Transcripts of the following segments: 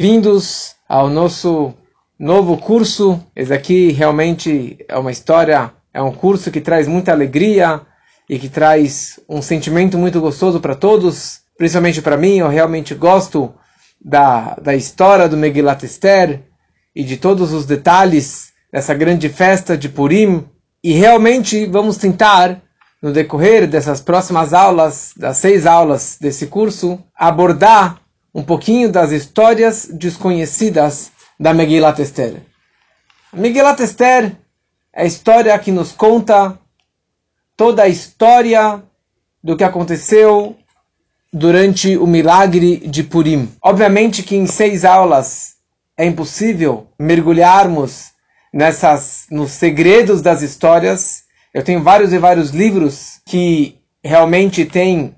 Vindos ao nosso novo curso. Esse aqui realmente é uma história, é um curso que traz muita alegria e que traz um sentimento muito gostoso para todos, principalmente para mim. Eu realmente gosto da, da história do Megillat Esther e de todos os detalhes dessa grande festa de Purim. E realmente vamos tentar no decorrer dessas próximas aulas, das seis aulas desse curso, abordar um pouquinho das histórias desconhecidas da Megillat Esther. A Megillat Esther é a história que nos conta toda a história do que aconteceu durante o milagre de Purim. Obviamente que em seis aulas é impossível mergulharmos nessas nos segredos das histórias eu tenho vários e vários livros que realmente têm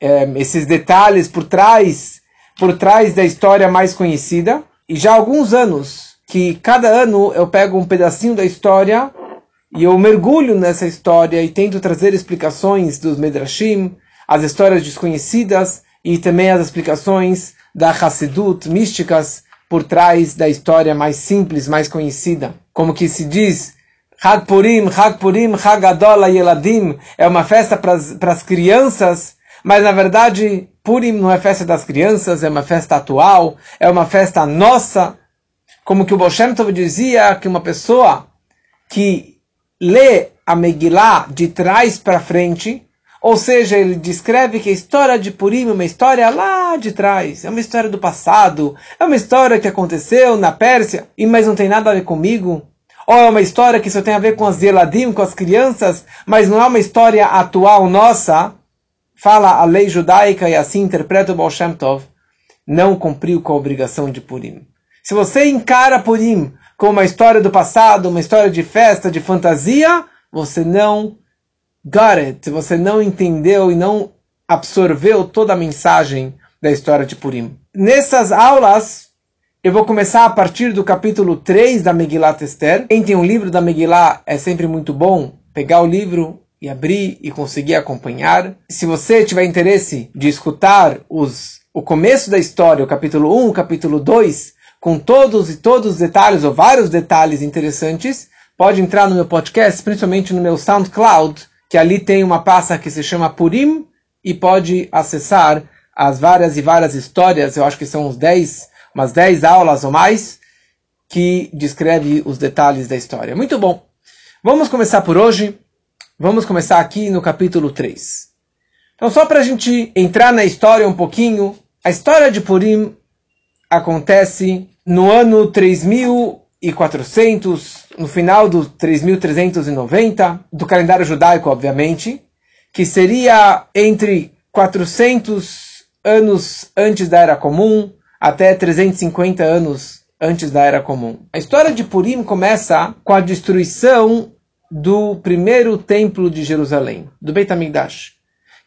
é, esses detalhes por trás, por trás da história mais conhecida. E já há alguns anos que cada ano eu pego um pedacinho da história e eu mergulho nessa história e tento trazer explicações dos Medrashim, as histórias desconhecidas e também as explicações da Hassidut, místicas, por trás da história mais simples, mais conhecida. Como que se diz Hag Purim, Hag Purim, Hag Adola Yeladim, é uma festa para as crianças, mas na verdade Purim não é festa das crianças, é uma festa atual, é uma festa nossa. Como que o Tov dizia que uma pessoa que lê a Megillah de trás para frente, ou seja, ele descreve que a história de Purim é uma história lá de trás, é uma história do passado, é uma história que aconteceu na Pérsia, e mas não tem nada a ver comigo. Ou é uma história que só tem a ver com as Yeladim, com as crianças, mas não é uma história atual nossa, fala a lei judaica e assim interpreta o Baal Shem Tov, não cumpriu com a obrigação de Purim. Se você encara Purim como uma história do passado, uma história de festa, de fantasia, você não got it, você não entendeu e não absorveu toda a mensagem da história de Purim. Nessas aulas, eu vou começar a partir do capítulo 3 da Megillat Esther. Quem tem um livro da Megillah é sempre muito bom pegar o livro e abrir e conseguir acompanhar. Se você tiver interesse de escutar os, o começo da história, o capítulo 1, o capítulo 2, com todos e todos os detalhes, ou vários detalhes interessantes, pode entrar no meu podcast, principalmente no meu SoundCloud, que ali tem uma pasta que se chama Purim, e pode acessar as várias e várias histórias, eu acho que são uns 10 umas 10 aulas ou mais, que descreve os detalhes da história. Muito bom. Vamos começar por hoje. Vamos começar aqui no capítulo 3. Então, só para a gente entrar na história um pouquinho, a história de Purim acontece no ano 3400, no final do 3390, do calendário judaico, obviamente, que seria entre 400 anos antes da Era Comum até 350 anos antes da Era Comum. A história de Purim começa com a destruição do primeiro templo de Jerusalém, do Beit HaMikdash.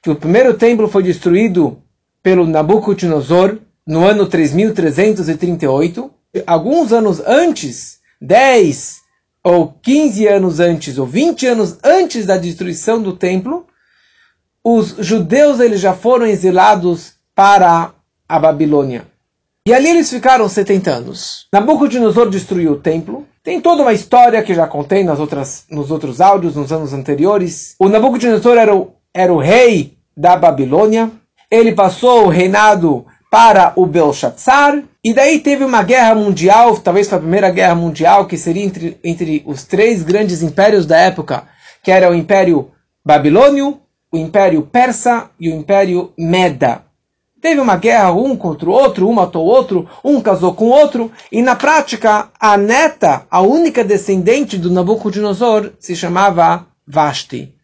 Que o primeiro templo foi destruído pelo Nabucodonosor no ano 3338. Alguns anos antes, 10 ou 15 anos antes, ou 20 anos antes da destruição do templo, os judeus eles já foram exilados para a Babilônia. E ali eles ficaram 70 anos. Nabucodonosor destruiu o templo. Tem toda uma história que já contei nas outras, nos outros áudios, nos anos anteriores. O Nabucodonosor era o, era o rei da Babilônia. Ele passou o reinado para o Belshazzar. E daí teve uma guerra mundial, talvez foi a primeira guerra mundial, que seria entre, entre os três grandes impérios da época, que era o Império Babilônio, o Império Persa e o Império Meda. Teve uma guerra um contra o outro, um matou o outro, um casou com o outro, e na prática, a neta, a única descendente do Nabucodonosor, se chamava Vashti,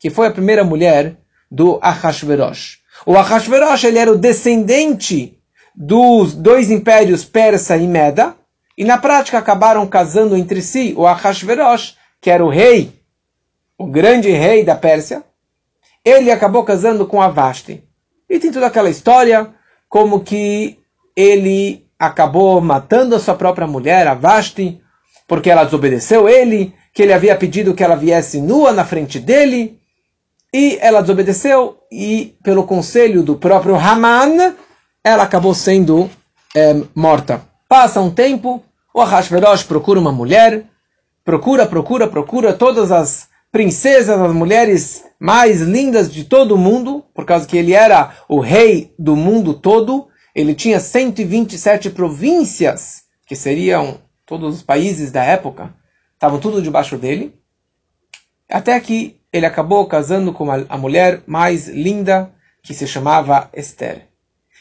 que foi a primeira mulher do Ahashverosh. O Ahashverosh ele era o descendente dos dois impérios Persa e Meda, e na prática acabaram casando entre si o Ahashverosh, que era o rei, o grande rei da Pérsia, ele acabou casando com a Vashti. E tem toda aquela história como que ele acabou matando a sua própria mulher, a Vashti, porque ela desobedeceu ele, que ele havia pedido que ela viesse nua na frente dele, e ela desobedeceu, e pelo conselho do próprio Haman, ela acabou sendo é, morta. Passa um tempo, o Ahasverosh procura uma mulher, procura, procura, procura todas as princesas, as mulheres mais lindas de todo o mundo, por causa que ele era o rei do mundo todo. Ele tinha 127 províncias, que seriam todos os países da época, estavam tudo debaixo dele. Até que ele acabou casando com a, a mulher mais linda, que se chamava Esther.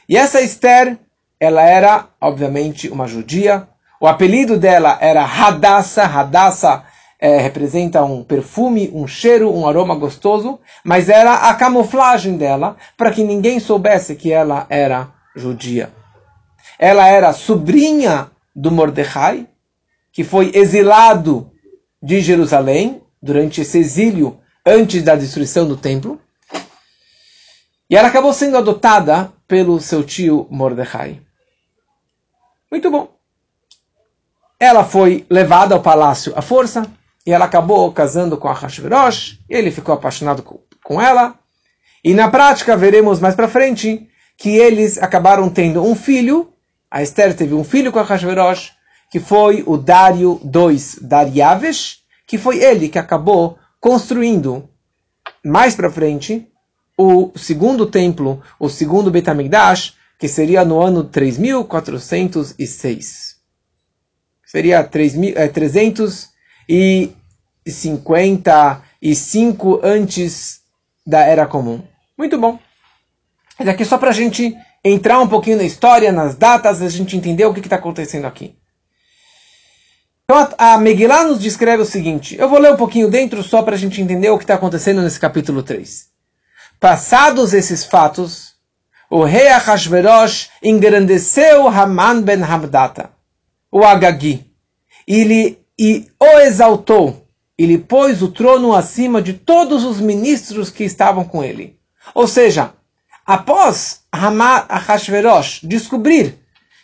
E essa Esther, ela era, obviamente, uma judia. O apelido dela era Hadassah. Hadassah é, representa um perfume, um cheiro, um aroma gostoso, mas era a camuflagem dela para que ninguém soubesse que ela era judia. Ela era sobrinha do Mordecai, que foi exilado de Jerusalém durante esse exílio antes da destruição do templo. E ela acabou sendo adotada pelo seu tio Mordecai. Muito bom. Ela foi levada ao palácio à força e ela acabou casando com a Hashverosh. Ele ficou apaixonado com ela. E na prática veremos mais para frente que eles acabaram tendo um filho. A Esther teve um filho com a Hashverosh, que foi o Dário II Dariavesh, que foi ele que acabou construindo mais para frente o segundo templo, o segundo Beit HaMikdash, que seria no ano 3406. Seria 355 antes da Era Comum. Muito bom. Isso aqui só para a gente entrar um pouquinho na história, nas datas, a gente entender o que está acontecendo aqui. Então a, Megillah nos descreve o seguinte, eu vou ler um pouquinho dentro só para a gente entender o que está acontecendo nesse capítulo 3. Passados esses fatos, o rei Ahashverosh engrandeceu Haman ben Hamdata, o Agagi, ele, e o exaltou. Ele pôs o trono acima de todos os ministros que estavam com ele. Ou seja, após Haman Ahashverosh descobrir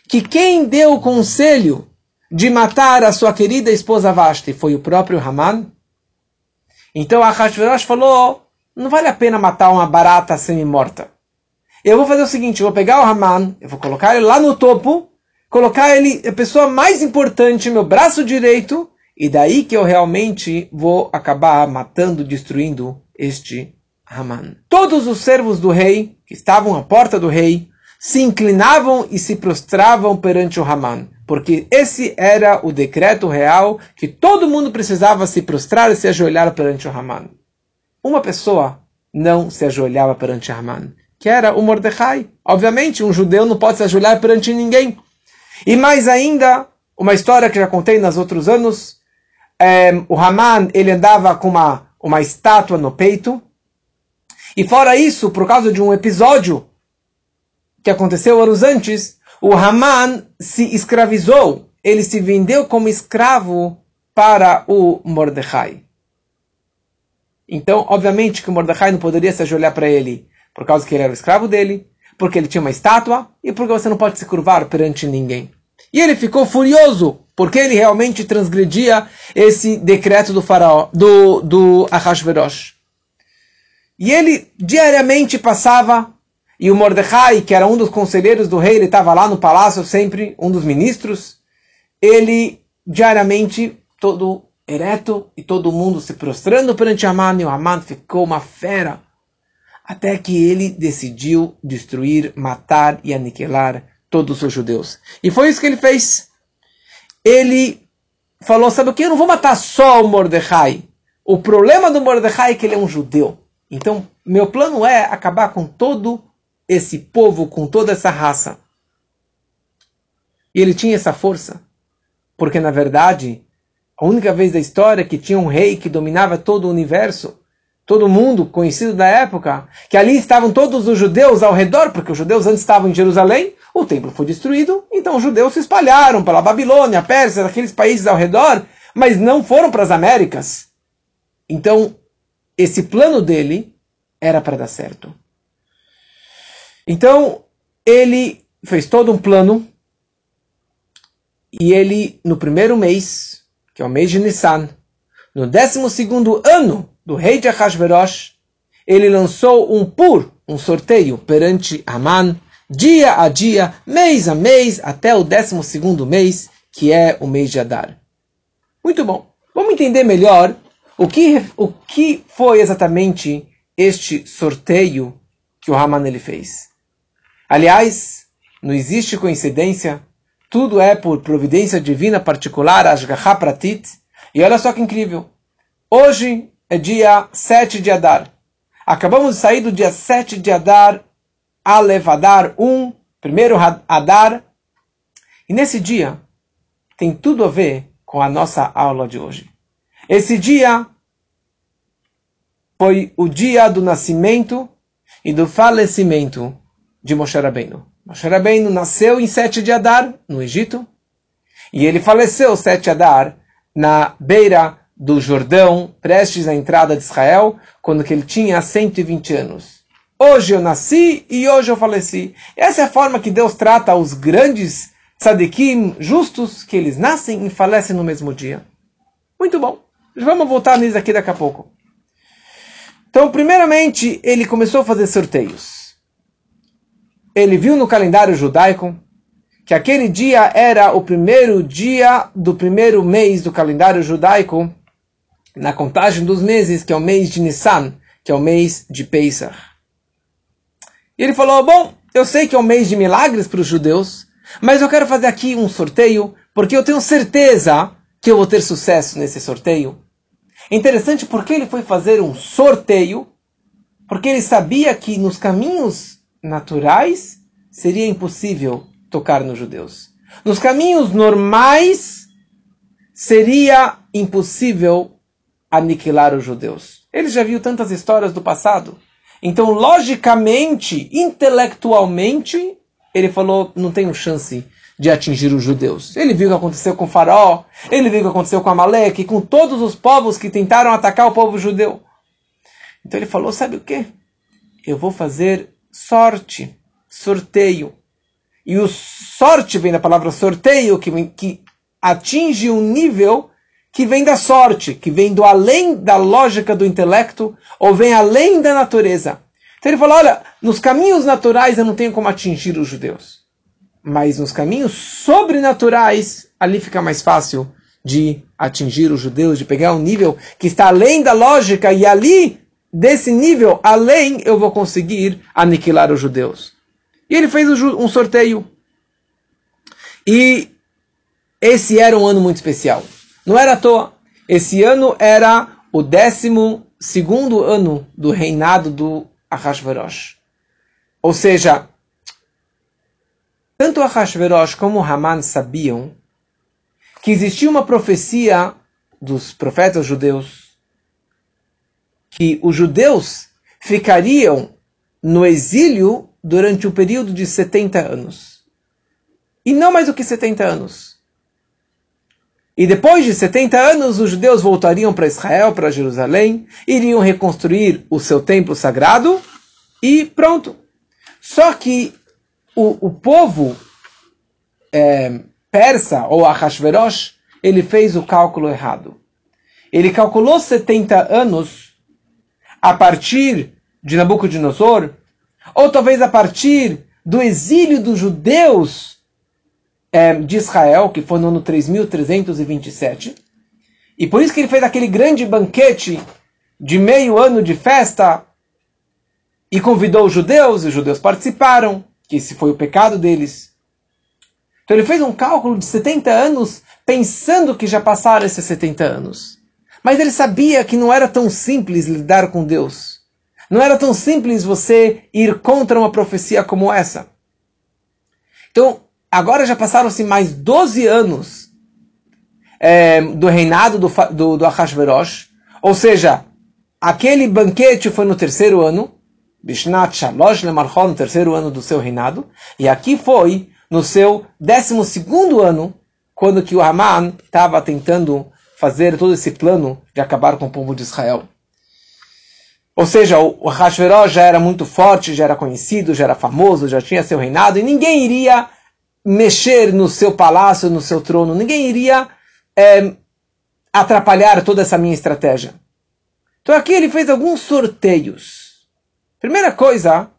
que quem deu o conselho de matar a sua querida esposa Vashti foi o próprio Haman. Então Ahashverosh falou, não vale a pena matar uma barata semi-morta. Eu vou fazer o seguinte, eu vou pegar o Haman, eu vou colocar ele lá no topo, colocar ele, a pessoa mais importante, meu braço direito, e daí que eu realmente vou acabar matando, destruindo este Haman. Todos os servos do rei, que estavam à porta do rei, se inclinavam e se prostravam perante o Haman porque esse era o decreto real que todo mundo precisava se prostrar e se ajoelhar perante o Haman. Uma pessoa não se ajoelhava perante Haman, que era o Mordecai. Obviamente, um judeu não pode se ajoelhar perante ninguém. E mais ainda, uma história que já contei nos outros anos, é, o Haman ele andava com uma, uma estátua no peito. E fora isso, por causa de um episódio que aconteceu anos antes, o Haman se escravizou, ele se vendeu como escravo para o Mordecai. Então, obviamente que o Mordecai não poderia se ajoelhar para ele, por causa que ele era o escravo dele, porque ele tinha uma estátua e porque você não pode se curvar perante ninguém. E ele ficou furioso, porque ele realmente transgredia esse decreto do faraó, do, do Ahashverosh. E ele diariamente passava e o Mordecai, que era um dos conselheiros do rei, ele estava lá no palácio sempre, um dos ministros. Ele diariamente, todo ereto e todo mundo se prostrando perante Haman, e o Haman ficou uma fera. Até que ele decidiu destruir, matar e aniquilar todos os judeus. E foi isso que ele fez. Ele falou: Sabe o que? Eu não vou matar só o Mordecai. O problema do Mordecai é que ele é um judeu. Então, meu plano é acabar com todo esse povo com toda essa raça. E ele tinha essa força, porque na verdade, a única vez da história que tinha um rei que dominava todo o universo, todo mundo conhecido da época, que ali estavam todos os judeus ao redor, porque os judeus antes estavam em Jerusalém, o templo foi destruído, então os judeus se espalharam pela Babilônia, Pérsia, aqueles países ao redor, mas não foram para as Américas. Então, esse plano dele era para dar certo. Então, ele fez todo um plano e ele, no primeiro mês, que é o mês de Nissan, no décimo segundo ano do rei de Ahasverosh, ele lançou um pur, um sorteio perante Haman dia a dia, mês a mês, até o 12 mês, que é o mês de Adar. Muito bom. Vamos entender melhor o que, o que foi exatamente este sorteio que o Haman ele fez. Aliás, não existe coincidência, tudo é por providência divina particular, Ashgaha Pratit. E olha só que incrível. Hoje é dia 7 de Adar. Acabamos de sair do dia 7 de Adar, Alev Adar 1, primeiro Adar. E nesse dia tem tudo a ver com a nossa aula de hoje. Esse dia foi o dia do nascimento e do falecimento de Moshe Rabbeinu. Moshe Rabbeinu nasceu em 7 de Adar, no Egito, e ele faleceu 7 de Adar na beira do Jordão, prestes à entrada de Israel, quando ele tinha 120 anos. Hoje eu nasci e hoje eu faleci. Essa é a forma que Deus trata os grandes tzadikim justos, que eles nascem e falecem no mesmo dia. Muito bom. Vamos voltar nisso aqui daqui a pouco. Então, primeiramente, ele começou a fazer sorteios. Ele viu no calendário judaico que aquele dia era o primeiro dia do primeiro mês do calendário judaico na contagem dos meses, que é o mês de Nissan, que é o mês de Pesach. E ele falou: Bom, eu sei que é um mês de milagres para os judeus, mas eu quero fazer aqui um sorteio, porque eu tenho certeza que eu vou ter sucesso nesse sorteio. Interessante porque ele foi fazer um sorteio, porque ele sabia que nos caminhos naturais seria impossível tocar nos judeus. Nos caminhos normais seria impossível aniquilar os judeus. Ele já viu tantas histórias do passado. Então, logicamente, intelectualmente, ele falou: não tenho chance de atingir os judeus. Ele viu o que aconteceu com Faraó, ele viu o que aconteceu com Amaleque, com todos os povos que tentaram atacar o povo judeu. Então ele falou: sabe o que? Eu vou fazer sorte, sorteio. E o sorte vem da palavra sorteio, que, que atinge um nível que vem da sorte, que vem do além da lógica do intelecto, ou vem além da natureza. Então ele falou: olha, nos caminhos naturais eu não tenho como atingir os judeus. Mas nos caminhos sobrenaturais, ali fica mais fácil de atingir os judeus, de pegar um nível que está além da lógica, e ali, desse nível, além, eu vou conseguir aniquilar os judeus. E ele fez um sorteio. E esse era um ano muito especial. Não era à toa. Esse ano era o décimo segundo ano do reinado do Ahasverosh. Ou seja, tanto Ahasverosh como Haman sabiam que existia uma profecia dos profetas judeus que os judeus ficariam no exílio durante o período de 70 anos. E não mais do que 70 anos. E depois de 70 anos, os judeus voltariam para Israel, para Jerusalém, iriam reconstruir o seu templo sagrado e pronto. Só que o, o povo é, persa, ou Ahashverosh, ele fez o cálculo errado. Ele calculou 70 anos a partir de Nabucodonosor, ou talvez a partir do exílio dos judeus é, de Israel, que foi no ano 3327. E por isso que ele fez aquele grande banquete de meio ano de festa e convidou os judeus, e os judeus participaram, que esse foi o pecado deles. Então ele fez um cálculo de 70 anos, pensando que já passaram esses 70 anos. Mas ele sabia que não era tão simples lidar com Deus. Não era tão simples você ir contra uma profecia como essa. Então, agora já passaram-se mais 12 anos é, do reinado do, do, do Ahasverosh, ou seja, aquele banquete foi no terceiro ano, Bishnat Shalosh Lemarchon, no terceiro ano do seu reinado, e aqui foi no seu décimo segundo ano, quando que o Haman estava tentando fazer todo esse plano de acabar com o povo de Israel. Ou seja, o Hashverosh já era muito forte, já era conhecido, já era famoso, já tinha seu reinado, e ninguém iria mexer no seu palácio, no seu trono. Ninguém iria é, atrapalhar toda essa minha estratégia. Então aqui ele fez alguns sorteios. Primeira coisa,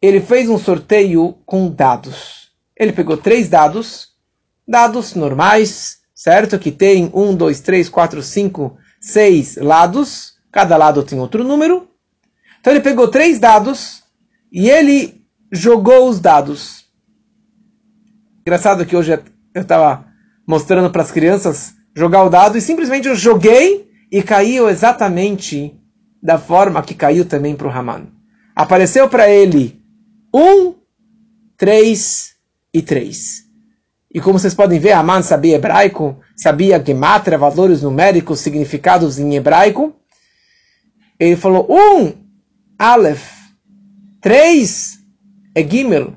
ele fez um sorteio com dados. Ele pegou três dados, dados normais, certo? Que tem um, dois, três, quatro, cinco, seis lados. Cada lado tem outro número. Então ele pegou três dados e ele jogou os dados. Engraçado que hoje eu estava mostrando para as crianças jogar o dado e simplesmente eu joguei e caiu exatamente da forma que caiu também para o Haman. Apareceu para ele um, três e três. E como vocês podem ver, Haman sabia hebraico, sabia gematria, valores numéricos, significados em hebraico. Ele falou um, Aleph, três é Gimel,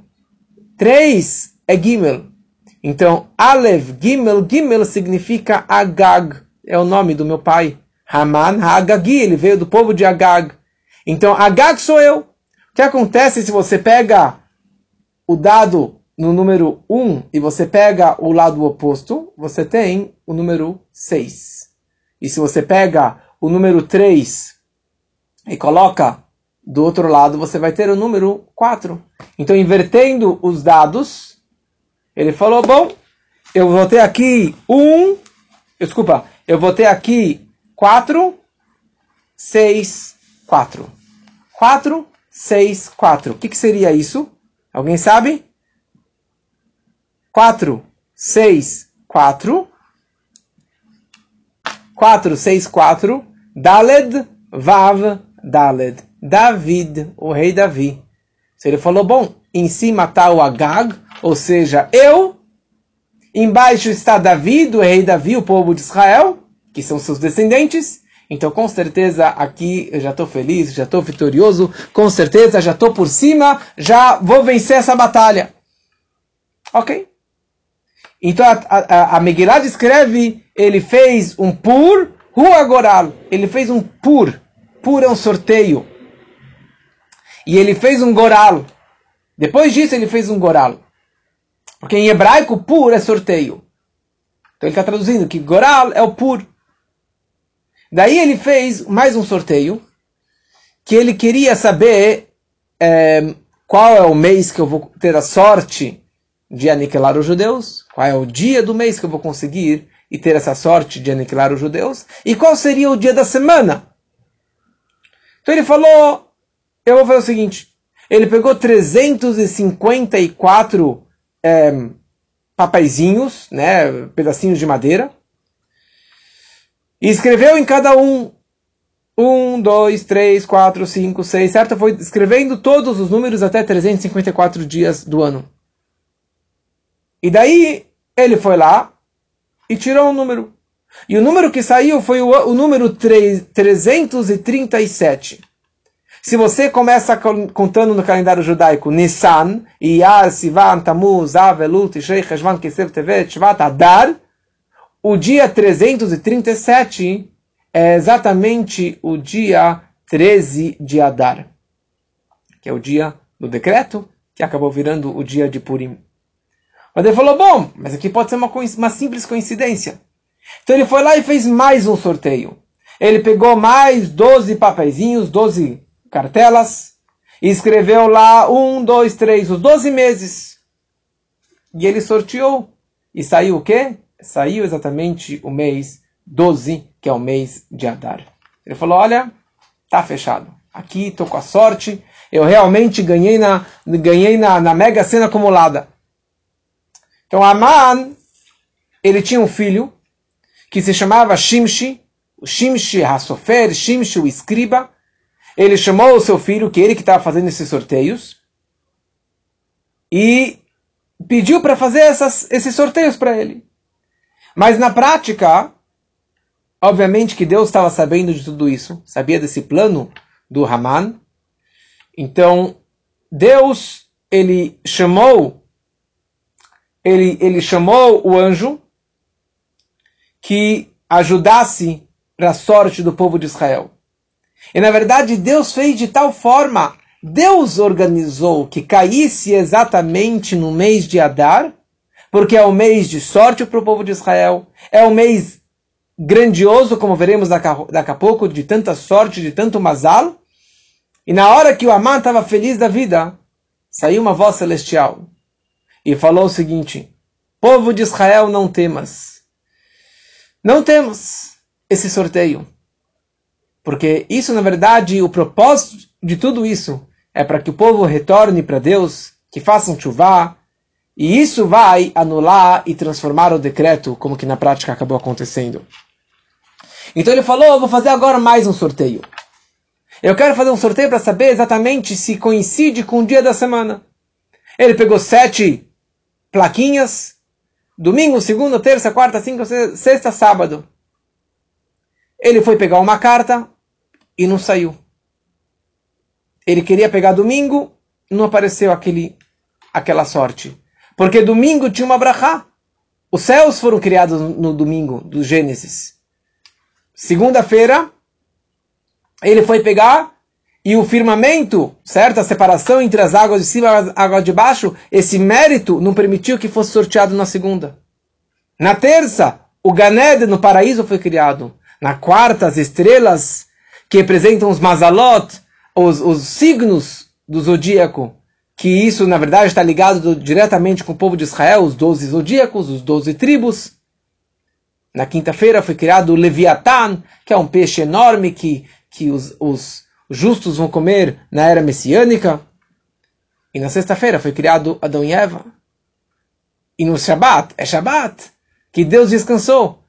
três é Gimel. Então, Aleph, Gimel, Gimel significa Agag, é o nome do meu pai. Haman Hagagi, ele veio do povo de Agag. Então, Agag sou eu. O que acontece se você pega o dado no número 1 e você pega o lado oposto, você tem o número 6. E se você pega o número 3 e coloca do outro lado, você vai ter o número 4. Então, invertendo os dados, ele falou, bom, eu vou ter aqui 1, desculpa, eu vou ter aqui 4, 6, 4. 4, 6, 4. O que, que seria isso? Alguém sabe? 4, 6, 4. 4, 6, 4. Daled, Vav, Daled. David, o rei Davi. Ele falou, bom, em cima está o Agag, ou seja, eu. Embaixo está Davi, o rei Davi, o povo de Israel que são seus descendentes. Então, com certeza, aqui eu já estou feliz, já estou vitorioso, com certeza já estou por cima, já vou vencer essa batalha. Ok? Então, a, a, a Megillah descreve, ele fez um pur, rua goral. Ele fez um pur. Pur é um sorteio. E ele fez um goral. Depois disso, ele fez um goral. Porque em hebraico, pur é sorteio. Então, ele está traduzindo que goral é o pur. Daí ele fez mais um sorteio, que ele queria saber é, qual é o mês que eu vou ter a sorte de aniquilar os judeus, qual é o dia do mês que eu vou conseguir e ter essa sorte de aniquilar os judeus, e qual seria o dia da semana. Então ele falou, eu vou fazer o seguinte, ele pegou 354 é, papaizinhos, né, pedacinhos de madeira, e escreveu em cada um. Um, dois, três, quatro, cinco, seis, certo? Foi escrevendo todos os números até 354 dias do ano. E daí ele foi lá e tirou um número. E o número que saiu foi o, o número 3, 337. Se você começa contando no calendário judaico Nissan, Iyar, Sivan, Tamuz, Av, Elul, Tishrei, Cheshvan, Kislev, Tevet, Shvat, Adar, o dia 337 é exatamente o dia 13 de Adar, que é o dia do decreto, que acabou virando o dia de Purim. Mas ele falou, bom, mas aqui pode ser uma, uma simples coincidência. Então ele foi lá e fez mais um sorteio. Ele pegou mais 12 papeizinhos, 12 cartelas, e escreveu lá um, dois, três, os 12 meses. E ele sorteou. E saiu o quê? saiu exatamente o mês 12, que é o mês de Adar. Ele falou: Olha, tá fechado. Aqui estou com a sorte. Eu realmente ganhei na, ganhei na, na mega cena acumulada. Então Aman, ele tinha um filho que se chamava Shimshi, o Shimshi Hasofer, Shimshi o escriba. Ele chamou o seu filho, que ele que estava fazendo esses sorteios, e pediu para fazer essas, esses sorteios para ele. Mas na prática, obviamente que Deus estava sabendo de tudo isso, sabia desse plano do Haman. Então, Deus, ele chamou, ele, ele chamou o anjo que ajudasse para a sorte do povo de Israel. E na verdade, Deus fez de tal forma, Deus organizou que caísse exatamente no mês de Adar, porque é o mês de sorte para o povo de Israel, é o mês grandioso, como veremos daqui a, pouco, de tanta sorte, de tanto mazal. E na hora que o Amã estava feliz da vida, saiu uma voz celestial e falou o seguinte: Povo de Israel, não temas. Não temas esse sorteio. Porque isso, na verdade, o propósito de tudo isso é para que o povo retorne para Deus, que façam chuva, e isso vai anular e transformar o decreto, como que na prática acabou acontecendo. Então ele falou: vou fazer agora mais um sorteio. Eu quero fazer um sorteio para saber exatamente se coincide com o dia da semana. Ele pegou sete plaquinhas, domingo, segunda, terça, quarta, cinco, sexta, sábado. Ele foi pegar uma carta e não saiu. Ele queria pegar domingo, não apareceu aquele, aquela sorte. Porque domingo tinha uma brachá. Os céus foram criados no domingo do Gênesis. Segunda-feira, ele foi pegar e o firmamento, certo? A separação entre as águas de cima e as águas de baixo, esse mérito não permitiu que fosse sorteado na segunda. Na terça, o Ganed no paraíso foi criado. Na quarta, as estrelas que representam os mazalot, os, os signos do zodíaco, que isso na verdade está ligado diretamente com o povo de Israel, os doze zodíacos, os doze tribos. Na quinta-feira foi criado o Leviatã, que é um peixe enorme que, que os, os justos vão comer na era messiânica. E na sexta-feira foi criado Adão e Eva. E no Shabat, é Shabat, que Deus descansou.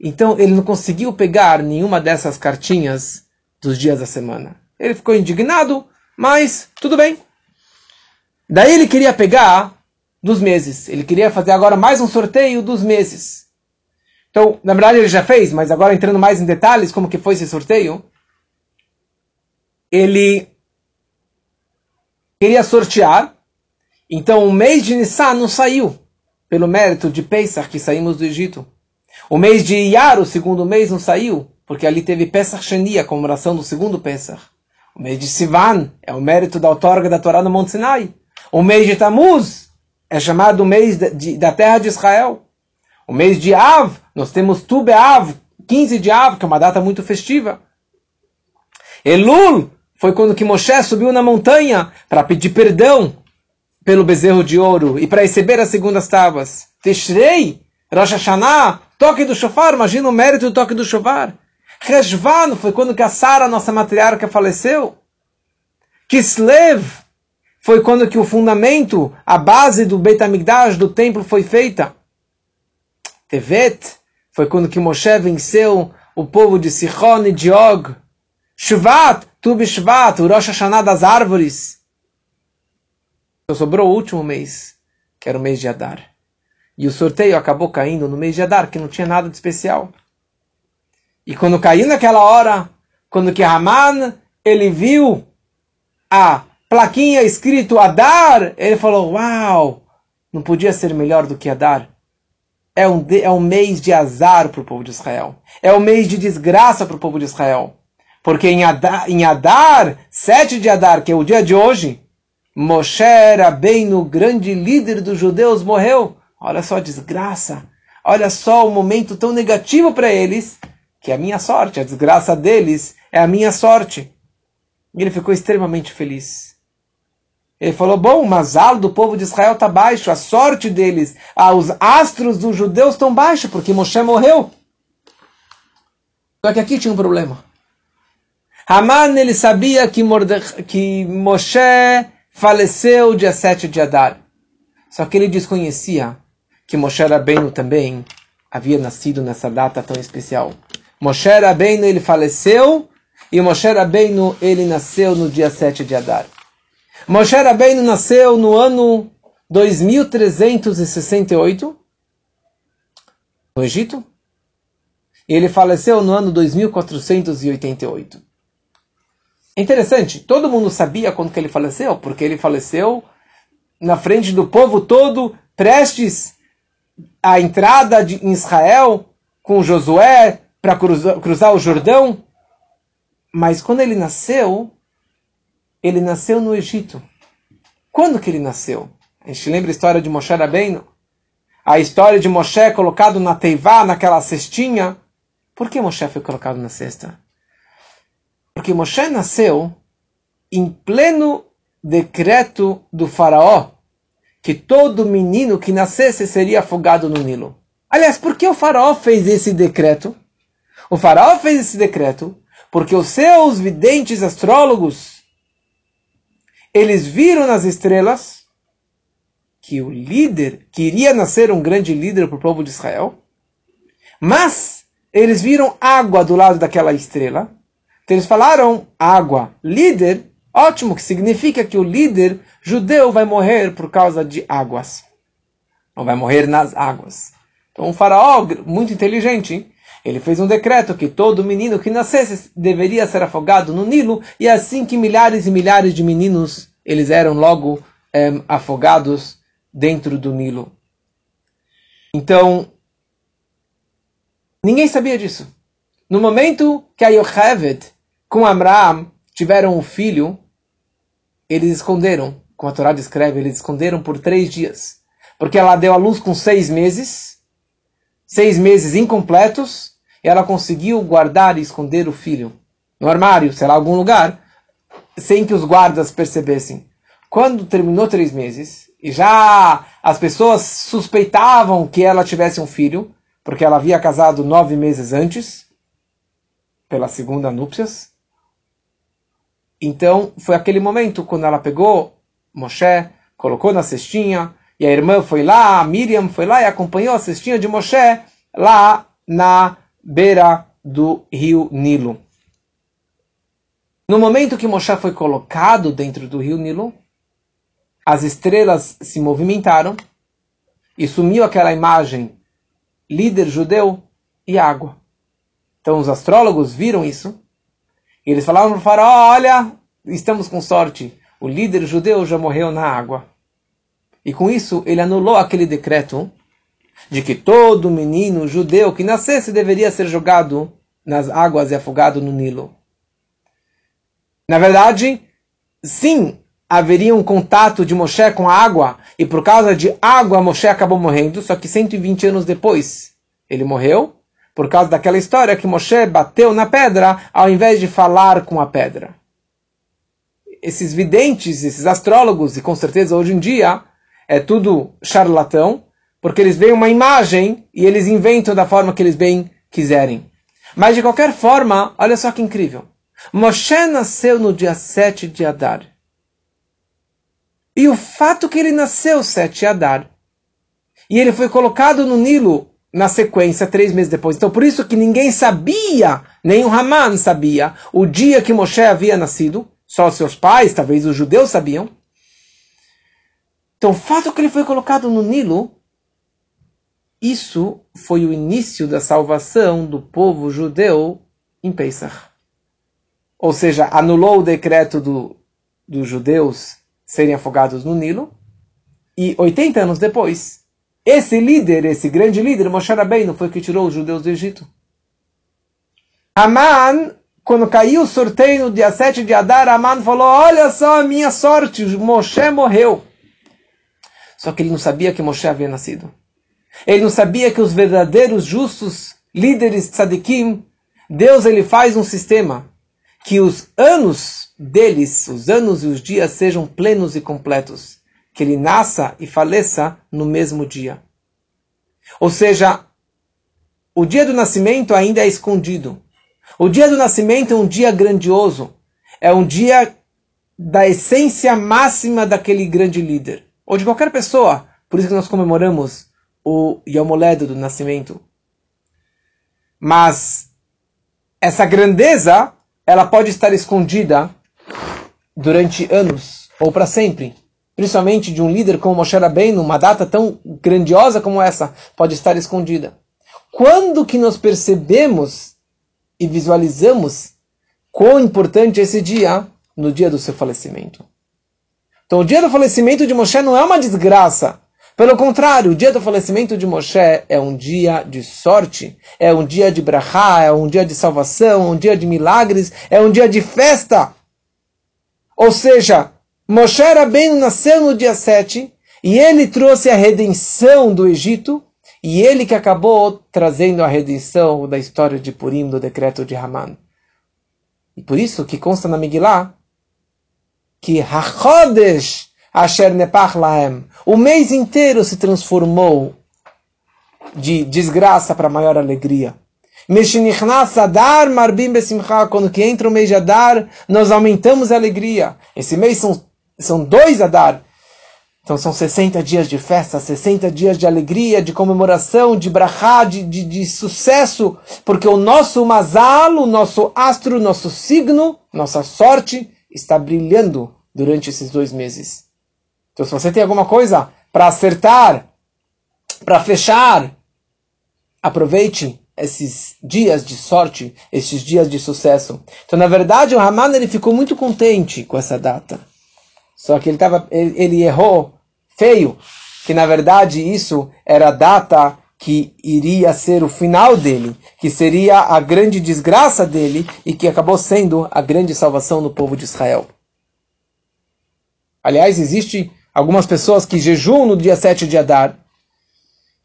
Então ele não conseguiu pegar nenhuma dessas cartinhas dos dias da semana. Ele ficou indignado, mas tudo bem. Daí ele queria pegar dos meses. Ele queria fazer agora mais um sorteio dos meses. Então, na verdade ele já fez, mas agora entrando mais em detalhes como que foi esse sorteio, ele queria sortear. Então o mês de Nissan não saiu pelo mérito de Pesach que saímos do Egito. O mês de Iyar, o segundo mês, não saiu, porque ali teve Pesach Sheni, a comemoração do segundo Pesach. O mês de Sivan é o mérito da outorga da Torá no Monte Sinai. O mês de Tammuz é chamado mês de, de, da terra de Israel. O mês de Av, nós temos Tu Av, 15 de Av, que é uma data muito festiva. Elul foi quando que Moshe subiu na montanha para pedir perdão pelo bezerro de ouro e para receber as segundas tábuas. Tishrei, Rosh Hashanah, toque do shofar, imagina o mérito do toque do shofar. Reshvan foi quando que a Sara, nossa matriarca, faleceu. Kislev foi quando que o fundamento, a base do Beit HaMikdash, do templo, foi feita. Tevet foi quando que Moshe venceu o povo de Sichon e de Og. Shvat, Tu Bishvat, o Rosh Hashanah das árvores. Então sobrou o último mês, que era o mês de Adar. E o sorteio acabou caindo no mês de Adar, que não tinha nada de especial. E quando caiu naquela hora, quando que Haman, ele viu a plaquinha escrito Adar, ele falou, uau, não podia ser melhor do que Adar. É um, é um mês de azar para o povo de Israel. É um mês de desgraça para o povo de Israel. Porque em Adar, em Adar, 7 de Adar, que é o dia de hoje, Moshe era bem no grande líder dos judeus, morreu. Olha só a desgraça. Olha só o momento tão negativo para eles, que é a minha sorte. A desgraça deles é a minha sorte. E ele ficou extremamente feliz. Ele falou: bom, o masal do povo de Israel está baixo, a sorte deles, os astros dos judeus estão baixos, porque Moshe morreu. Só que aqui tinha um problema. Haman ele sabia que, Morde que Moshe faleceu dia 7 de Adar. Só que ele desconhecia que Moshe Rabbeinu também havia nascido nessa data tão especial. Moshe Rabbeinu ele faleceu e Moshe Rabbeinu ele nasceu no dia 7 de Adar. Moshe Rabbeinu nasceu no ano 2368 no Egito e ele faleceu no ano 2488. É interessante, todo mundo sabia quando que ele faleceu, porque ele faleceu na frente do povo todo, prestes à entrada de, em Israel com Josué para cruzar, cruzar o Jordão. Mas quando ele nasceu, ele nasceu no Egito. Quando que ele nasceu? A gente lembra a história de Moshe Rabbeinu? A história de Moshe colocado na teivá, naquela cestinha. Por que Moshe foi colocado na cesta? Porque Moshe nasceu em pleno decreto do faraó que todo menino que nascesse seria afogado no Nilo. Aliás, por que o faraó fez esse decreto? O faraó fez esse decreto porque os seus videntes astrólogos eles viram nas estrelas que o líder queria nascer um grande líder para o povo de Israel, mas eles viram água do lado daquela estrela. Então eles falaram água, líder, ótimo, que significa que o líder judeu vai morrer por causa de águas. Ou vai morrer nas águas. Então um faraó muito inteligente, ele fez um decreto que todo menino que nascesse deveria ser afogado no Nilo, e assim que milhares e milhares de meninos eles eram logo é, afogados dentro do Nilo. Então, ninguém sabia disso. No momento que a Yocheved com Abraham tiveram um filho, eles esconderam, como a Torá descreve, eles esconderam por três dias. Porque ela deu a luz com seis meses, seis meses incompletos, e ela conseguiu guardar e esconder o filho no armário, sei lá, algum lugar, sem que os guardas percebessem. Quando terminou três meses, e já as pessoas suspeitavam que ela tivesse um filho, porque ela havia casado nove meses antes, pela segunda núpcias. Então, foi aquele momento quando ela pegou Moshe, colocou na cestinha, e a irmã foi lá, a Miriam foi lá e acompanhou a cestinha de Moshe lá na beira do rio Nilo. No momento que Moshe foi colocado dentro do rio Nilo, as estrelas se movimentaram e sumiu aquela imagem líder judeu e água. Então os astrólogos viram isso e eles falaram para o faraó, olha, estamos com sorte, o líder judeu já morreu na água. E com isso ele anulou aquele decreto de que todo menino judeu que nascesse deveria ser jogado nas águas e afogado no Nilo. Na verdade, sim, haveria um contato de Moshe com a água, e por causa de água Moshe acabou morrendo, só que 120 anos depois ele morreu, por causa daquela história que Moshe bateu na pedra ao invés de falar com a pedra. Esses videntes, esses astrólogos, e com certeza hoje em dia é tudo charlatão, porque eles veem uma imagem e eles inventam da forma que eles bem quiserem. Mas de qualquer forma, olha só que incrível. Moshe nasceu no dia 7 de Adar. E o fato que ele nasceu 7 de Adar, e ele foi colocado no Nilo na sequência, três meses depois. Então, por isso que ninguém sabia, nem o Haman sabia, o dia que Moshe havia nascido. Só seus pais, talvez os judeus sabiam. Então, o fato que ele foi colocado no Nilo, isso foi o início da salvação do povo judeu em Pesach ou seja, anulou o decreto do, dos judeus serem afogados no Nilo, e 80 anos depois, esse líder, esse grande líder, Moshe Rabbeinu, foi que tirou os judeus do Egito. Aman, quando caiu o sorteio no dia 7 de Adar, Aman falou, olha só a minha sorte, Moshe morreu. Só que ele não sabia que Moshe havia nascido. Ele não sabia que os verdadeiros justos líderes tzadikim, Deus ele faz um sistema que os anos deles, os anos e os dias sejam plenos e completos, que ele nasça e faleça no mesmo dia. Ou seja, o dia do nascimento ainda é escondido. O dia do nascimento é um dia grandioso, é um dia da essência máxima daquele grande líder, ou de qualquer pessoa. Por isso que nós comemoramos o Yom do nascimento. Mas essa grandeza ela pode estar escondida durante anos ou para sempre. Principalmente de um líder como Moshe Rabbeinu, uma data tão grandiosa como essa, pode estar escondida. Quando que nós percebemos e visualizamos quão importante é esse dia no dia do seu falecimento? Então, o dia do falecimento de Moshe não é uma desgraça. Pelo contrário, o dia do falecimento de Moshe é um dia de sorte, é um dia de brachá, é um dia de salvação, um dia de milagres, é um dia de festa. Ou seja, Moshe Rabbeinu nasceu no dia 7 e ele trouxe a redenção do Egito e ele que acabou trazendo a redenção da história de Purim, do decreto de Haman. E por isso que consta na Megillah que Hachodesh Asher Nepach Lahem, o mês inteiro se transformou de desgraça para maior alegria. Adar Marbim Besimcha, quando que entra o mês de Adar, nós aumentamos a alegria. Esse mês são, são dois Adar. Então são 60 dias de festa, 60 dias de alegria, de comemoração, de brachá, de, de, de sucesso, porque o nosso mazal, o nosso astro, nosso signo, nossa sorte está brilhando durante esses dois meses. Então se você tem alguma coisa para acertar, para fechar, aproveite esses dias de sorte, esses dias de sucesso. Então, na verdade, o Haman ele ficou muito contente com essa data. Só que ele, tava, ele, ele errou feio, que na verdade isso era a data que iria ser o final dele, que seria a grande desgraça dele e que acabou sendo a grande salvação do povo de Israel. Aliás, existe algumas pessoas que jejuam no dia 7 de Adar.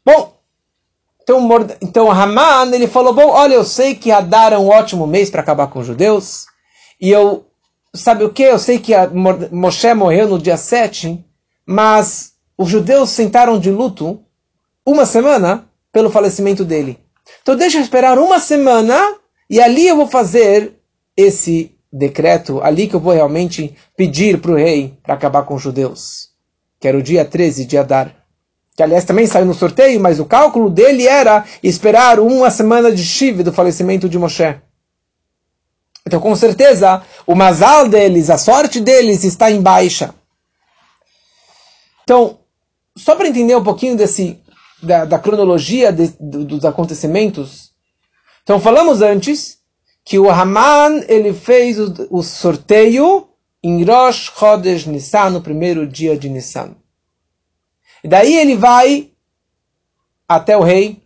Bom, então, então Haman ele falou: Bom, olha, eu sei que Adar é um ótimo mês para acabar com os judeus, e eu sabe o que? Eu sei que Moshe morreu no dia 7, mas os judeus sentaram de luto uma semana pelo falecimento dele. Então deixa eu esperar uma semana e ali eu vou fazer esse decreto, ali que eu vou realmente pedir para o rei para acabar com os judeus. Que era o dia 13 de Adar. Que aliás também saiu no sorteio, mas o cálculo dele era esperar uma semana de Shiv do falecimento de Moshe. Então, com certeza, o mazal deles, a sorte deles está em baixa. Então, só para entender um pouquinho desse, da, da cronologia de, dos acontecimentos, então falamos antes que o Haman ele fez o, o sorteio em Rosh Chodesh Nissan, no primeiro dia de Nissan. E daí ele vai até o rei,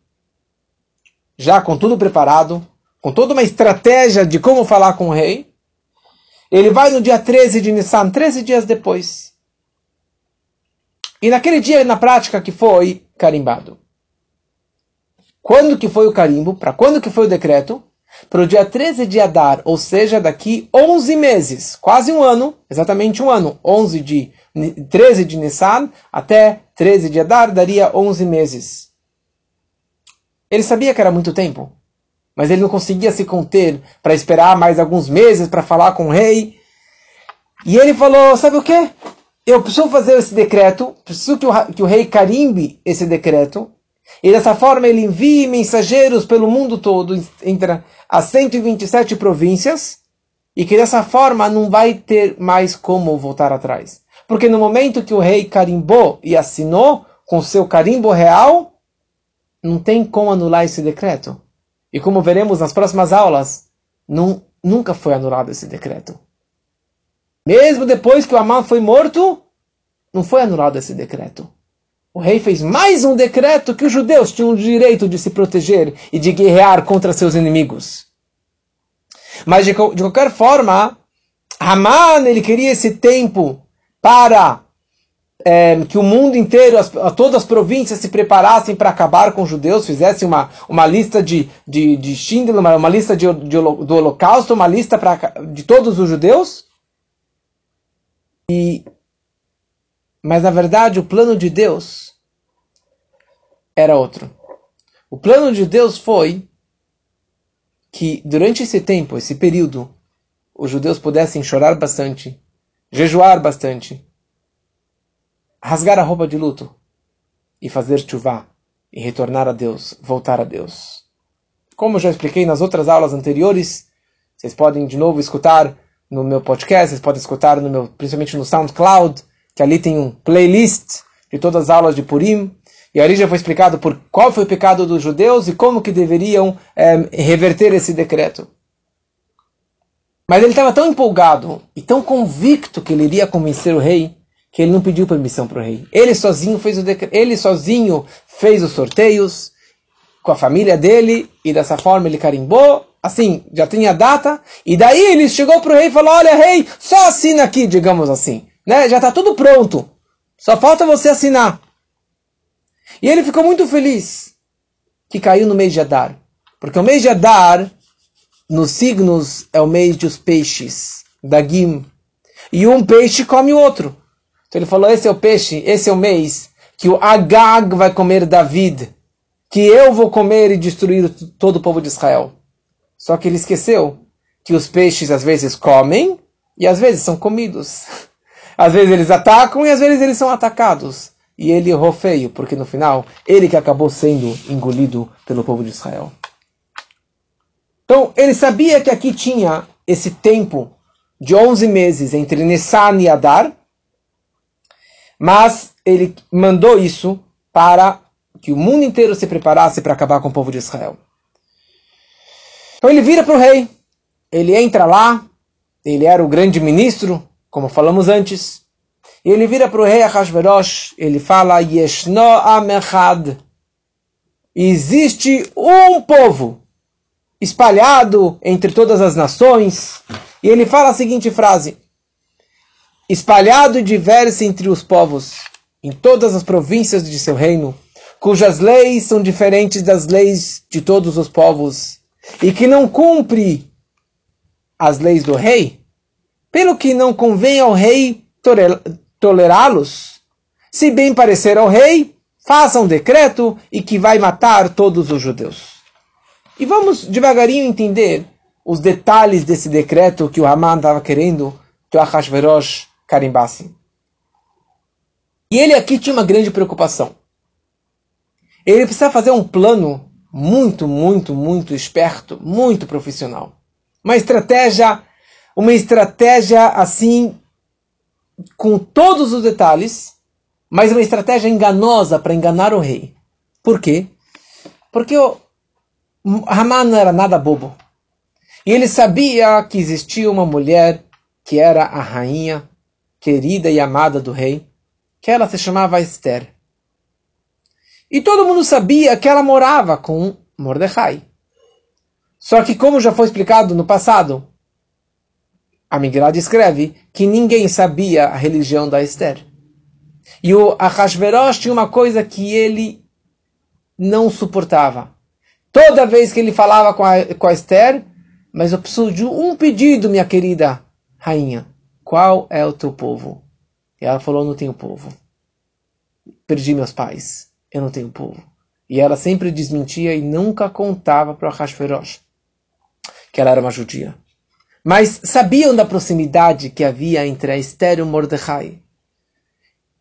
já com tudo preparado, com toda uma estratégia de como falar com o rei. Ele vai no dia 13 de Nissan, 13 dias depois. E naquele dia, na prática, que foi carimbado. Quando que foi o carimbo? Para quando que foi o decreto? Para o dia 13 de Adar, ou seja, daqui 11 meses, quase um ano, exatamente um ano, 11 de, 13 de Nissan até 13 de Adar, daria 11 meses. Ele sabia que era muito tempo mas ele não conseguia se conter para esperar mais alguns meses para falar com o rei. E ele falou: Sabe o que? Eu preciso fazer esse decreto, preciso que o, que o rei carimbe esse decreto, e dessa forma ele envie mensageiros pelo mundo todo, entre as 127 províncias, e que dessa forma não vai ter mais como voltar atrás. Porque no momento que o rei carimbou e assinou com seu carimbo real, não tem como anular esse decreto. E como veremos nas próximas aulas, nunca foi anulado esse decreto. Mesmo depois que o Amã foi morto, não foi anulado esse decreto. O rei fez mais um decreto que os judeus tinham o direito de se proteger e de guerrear contra seus inimigos. Mas de, de qualquer forma, Haman ele queria esse tempo para é, que o mundo inteiro, as, todas as províncias se preparassem para acabar com os judeus, fizessem uma, uma lista de, de, de Schindler, uma, uma lista de, de, do holocausto, uma lista pra, de todos os judeus. E, mas na verdade o plano de Deus era outro. O plano de Deus foi que durante esse tempo, esse período, os judeus pudessem chorar bastante, jejuar bastante, rasgar a roupa de luto e fazer chuvá e retornar a Deus, voltar a Deus. Como já expliquei nas outras aulas anteriores, vocês podem de novo escutar no meu podcast, vocês podem escutar no meu, principalmente no SoundCloud, que ali tem um playlist de todas as aulas de Purim, e ali já foi explicado por qual foi o pecado dos judeus e como que deveriam é, reverter esse decreto. Mas ele estava tão empolgado e tão convicto que ele iria convencer o rei que ele não pediu permissão para o rei. Ele sozinho fez o ele sozinho fez os sorteios com a família dele e dessa forma ele carimbou. Assim, já tinha data e daí ele chegou para o rei e falou: "Olha, rei, só assina aqui, digamos assim, né? Já está tudo pronto. Só falta você assinar." E ele ficou muito feliz que caiu no mês de Adar, porque o mês de Adar nos signos é o mês dos peixes, da Gim, e um peixe come o outro. Então ele falou: esse é o peixe, esse é o mês que o Agag vai comer David, que eu vou comer e destruir todo o povo de Israel. Só que ele esqueceu que os peixes às vezes comem e às vezes são comidos. Às vezes eles atacam e às vezes eles são atacados. E ele errou feio, porque no final, ele que acabou sendo engolido pelo povo de Israel. Então, ele sabia que aqui tinha esse tempo de 11 meses entre Nissan e Adar, mas ele mandou isso para que o mundo inteiro se preparasse para acabar com o povo de Israel. Então ele vira para o rei, ele entra lá, ele era o grande ministro, como falamos antes, e ele vira para o rei Ahasverosh, ele fala, Yeshno Amechad, existe um povo espalhado entre todas as nações, e ele fala a seguinte frase, espalhado e diverso entre os povos, em todas as províncias de seu reino, cujas leis são diferentes das leis de todos os povos, e que não cumpre as leis do rei, pelo que não convém ao rei tolerá-los. Se bem parecer ao rei, faça um decreto e que vai matar todos os judeus. E vamos devagarinho entender os detalhes desse decreto que o Haman estava querendo que o carimbasse. E ele aqui tinha uma grande preocupação. Ele precisa fazer um plano muito, muito, muito esperto, muito profissional. Uma estratégia, uma estratégia assim, com todos os detalhes, mas uma estratégia enganosa para enganar o rei. Por quê? Porque o Haman não era nada bobo. E ele sabia que existia uma mulher que era a rainha querida e amada do rei, que ela se chamava Esther. E todo mundo sabia que ela morava com Mordecai. Só que, como já foi explicado no passado, a Migrad escreve que ninguém sabia a religião da Esther. E o Ahasverosh tinha uma coisa que ele não suportava. Toda vez que ele falava com a, com a Esther, mas eu preciso de um pedido, minha querida rainha. Qual é o teu povo? E ela falou: Não tenho povo. Perdi meus pais. Eu não tenho povo. E ela sempre desmentia e nunca contava para Ahasverosh que ela era uma judia. Mas sabiam da proximidade que havia entre a Esther e o Mordecai.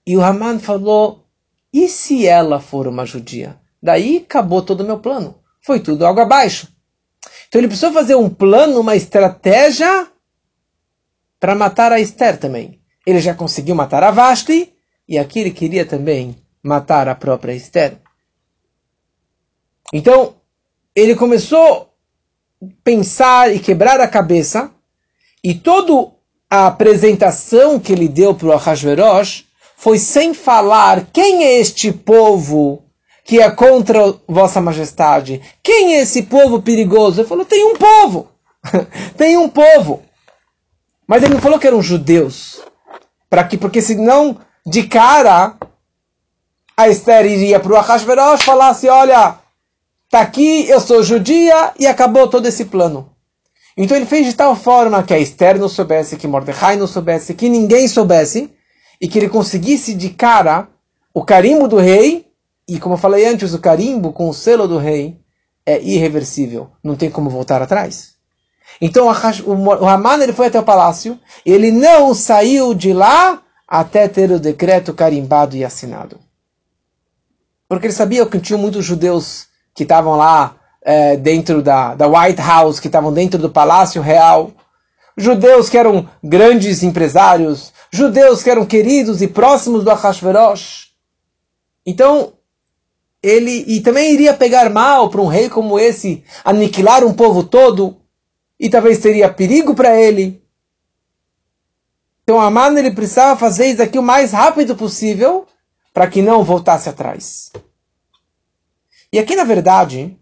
E o Haman falou: e se ela for uma judia? Daí acabou todo o meu plano. Foi tudo água abaixo. Então ele precisou fazer um plano, uma estratégia para matar a Esther também. Ele já conseguiu matar a Vashti e aqui ele queria também matar a própria Esther. Então ele começou pensar e quebrar a cabeça, e toda a apresentação que ele deu para o Ahasverosh foi sem falar quem é este povo que é contra Vossa Majestade. Quem é esse povo perigoso? Ele falou: tem um povo. tem um povo. Mas ele não falou que eram judeus. Para que, porque senão, de cara, a Esther iria para o Ahasverosh e falasse: olha, Está aqui, eu sou judia e acabou todo esse plano. Então ele fez de tal forma que a Esther não soubesse, que Mordecai não soubesse, que ninguém soubesse, e que ele conseguisse de cara o carimbo do rei, e como eu falei antes, o carimbo com o selo do rei é irreversível, não tem como voltar atrás. Então o Haman ele foi até o palácio, ele não saiu de lá até ter o decreto carimbado e assinado. Porque ele sabia que tinham muitos judeus que estavam lá é, dentro da, da White House, que estavam dentro do Palácio Real, judeus que eram grandes empresários, judeus que eram queridos e próximos do Ahasverosh. Então, ele e também iria pegar mal para um rei como esse, aniquilar um povo todo, e talvez teria perigo para ele. Então, Aman ele precisava fazer isso aqui o mais rápido possível para que não voltasse atrás. E aqui, na verdade,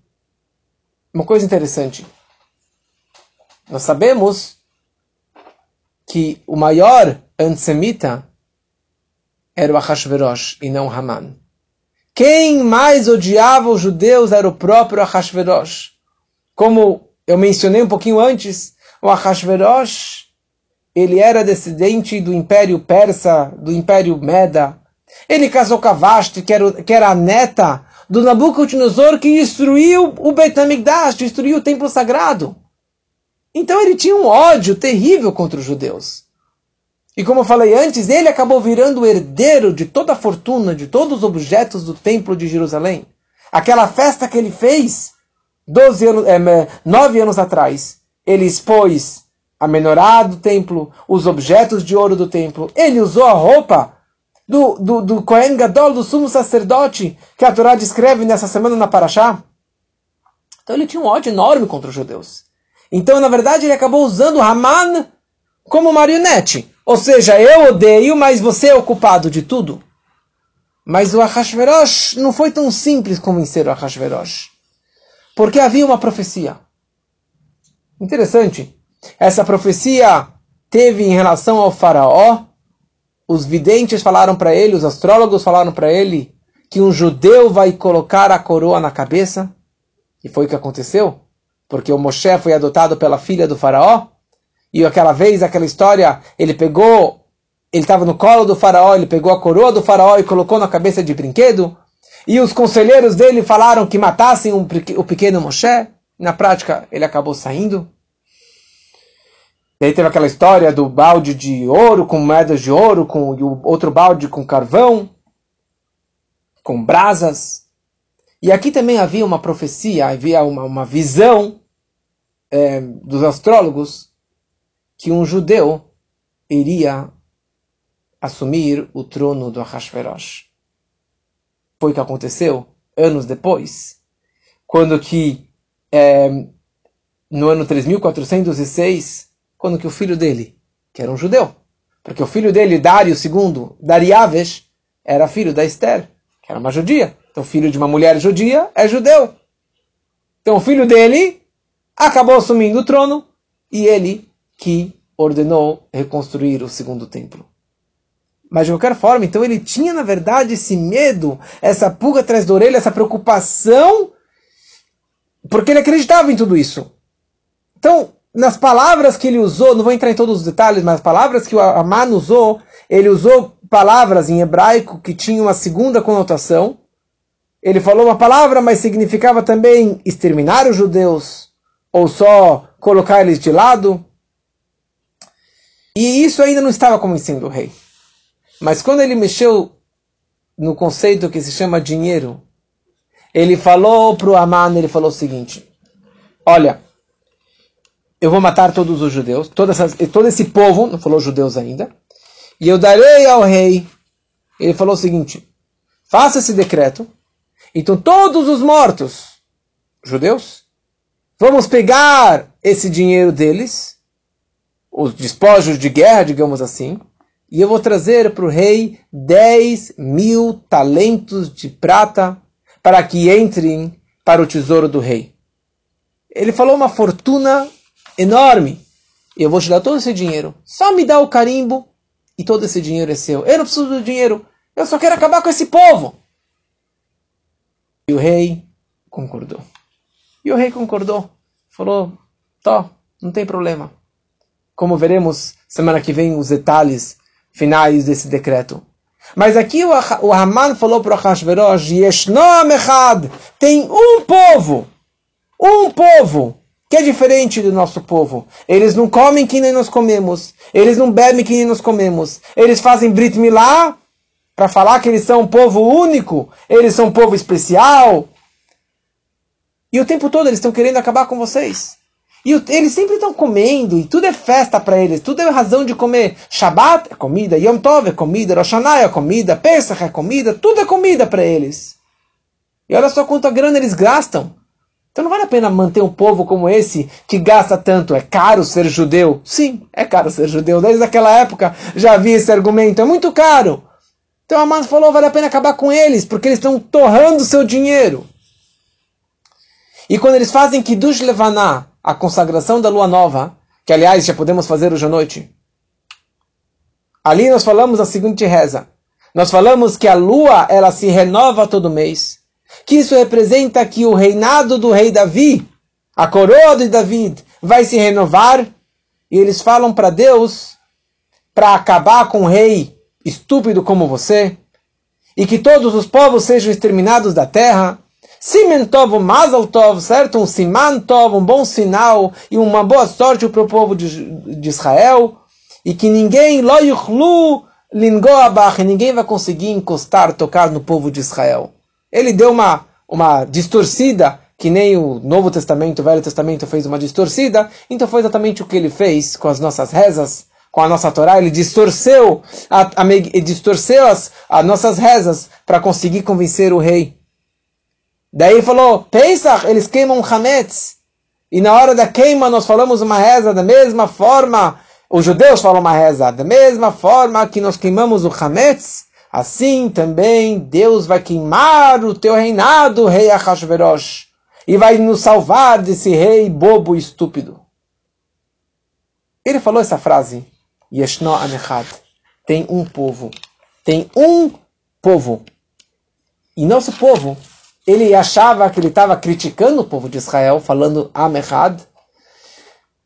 uma coisa interessante. Nós sabemos que o maior antissemita era o Ahasverosh e não Haman. Quem mais odiava os judeus era o próprio Ahasverosh. Como eu mencionei um pouquinho antes, o Ahasverosh, ele era descendente do Império Persa, do Império Meda. Ele casou com Vashti, que era, que era a neta do Nabucodonosor, que destruiu o Beit HaMikdash, destruiu o templo sagrado. Então ele tinha um ódio terrível contra os judeus. E como eu falei antes, ele acabou virando o herdeiro de toda a fortuna, de todos os objetos do templo de Jerusalém. Aquela festa que ele fez 12 anos, é, 9 anos atrás, ele expôs a menorá do templo, os objetos de ouro do templo. Ele usou a roupa do, do, do Kohen Gadol, do sumo sacerdote, que a Torá descreve nessa semana na Paraxá. Então ele tinha um ódio enorme contra os judeus. Então, na verdade, ele acabou usando Haman como marionete. Ou seja, eu odeio, mas você é o culpado de tudo. Mas o Ahashverosh não foi tão simples convencer o Ahashverosh. Porque havia uma profecia. Interessante. Essa profecia teve em relação ao faraó. Os videntes falaram para ele, os astrólogos falaram para ele que um judeu vai colocar a coroa na cabeça. E foi o que aconteceu. Porque o Moshe foi adotado pela filha do faraó. E aquela vez, aquela história, ele pegou, ele estava no colo do faraó, ele pegou a coroa do faraó e colocou na cabeça de brinquedo. E os conselheiros dele falaram que matassem um, o pequeno Moshe. Na prática, ele acabou saindo. E aí teve aquela história do balde de ouro com moedas de ouro, com e o outro balde com carvão, com brasas. E aqui também havia uma profecia, havia uma, uma visão é, dos astrólogos que um judeu iria assumir o trono do Ahasverosh. Foi o que aconteceu anos depois, quando que é, no ano 3406 quando que o filho dele, que era um judeu, porque o filho dele, Dário II, Dariaves, era filho da Esther, que era uma judia. Então, filho de uma mulher judia é judeu. Então, o filho dele acabou assumindo o trono e ele que ordenou reconstruir o segundo templo. Mas de qualquer forma, então ele tinha na verdade esse medo, essa pulga atrás da orelha, essa preocupação, porque ele acreditava em tudo isso. Então, nas palavras que ele usou, não vou entrar em todos os detalhes, mas as palavras que o Aman usou, ele usou palavras em hebraico que tinham uma segunda conotação. Ele falou uma palavra, mas significava também exterminar os judeus, ou só colocar eles de lado. E isso ainda não estava convencendo o rei. Mas quando ele mexeu no conceito que se chama dinheiro, ele falou para o Aman, ele falou o seguinte, olha, eu vou matar todos os judeus, essas, todo esse povo, não falou judeus ainda, e eu darei ao rei. Ele falou o seguinte: faça esse decreto, então todos os mortos, judeus, vamos pegar esse dinheiro deles, os despojos de guerra, digamos assim, e eu vou trazer para o rei 10 mil talentos de prata para que entrem para o tesouro do rei. Ele falou uma fortuna enorme. Eu vou te dar todo esse dinheiro. Só me dá o carimbo e todo esse dinheiro é seu. Eu não preciso do dinheiro. Eu só quero acabar com esse povo. E o rei concordou. E o rei concordou. Falou: Tó, não tem problema. Como veremos semana que vem os detalhes finais desse decreto. Mas aqui o, o Haman falou para o Hashverosh: Yeshnom Echad. Tem um povo. Um povo que é diferente do nosso povo. Eles não comem que nem nós comemos. Eles não bebem que nem nós comemos. Eles fazem Brit Milá para falar que eles são um povo único. Eles são um povo especial. E o tempo todo eles estão querendo acabar com vocês. E eles sempre estão comendo, e tudo é festa para eles, tudo é razão de comer. Shabbat é comida, Yom Tov é comida, Rosh Hashanah é comida, Pesach é comida, tudo é comida para eles. E olha só quanta grana eles gastam. Então não vale a pena manter um povo como esse que gasta tanto. É caro ser judeu? Sim, é caro ser judeu. Desde aquela época já havia esse argumento. É muito caro. Então Amã falou: vale a pena acabar com eles, porque eles estão torrando seu dinheiro. E quando eles fazem Kiddush Levaná, a consagração da lua nova, que aliás já podemos fazer hoje à noite, ali nós falamos a seguinte reza. Nós falamos que a lua ela se renova todo mês que isso representa que o reinado do rei Davi, a coroa de David, vai se renovar. E eles falam para Deus para acabar com um rei estúpido como você, e que todos os povos sejam exterminados da terra. Simen Tov, Mazal Tov, certo? Um Siman Tov, um bom sinal e uma boa sorte para o povo de, de, Israel. E que ninguém, Lo Yuchlu Lingoabach, ninguém vai conseguir encostar, tocar no povo de Israel. Ele deu uma, uma distorcida, que nem o Novo Testamento, o Velho Testamento fez uma distorcida, então foi exatamente o que ele fez com as nossas rezas, com a nossa Torá, ele distorceu, a, a, distorceu as, as nossas rezas para conseguir convencer o rei. Daí falou, Pesach, eles queimam Hametz. E na hora da queima nós falamos uma reza da mesma forma, os judeus falam uma reza, da mesma forma que nós queimamos o Hametz, assim também Deus vai queimar o teu reinado, rei Achashverosh, e vai nos salvar desse rei bobo e estúpido. Ele falou essa frase Yeshno Anechad. Tem um povo. Tem um povo. E nosso povo, ele achava que ele estava criticando o povo de Israel, falando Amechad.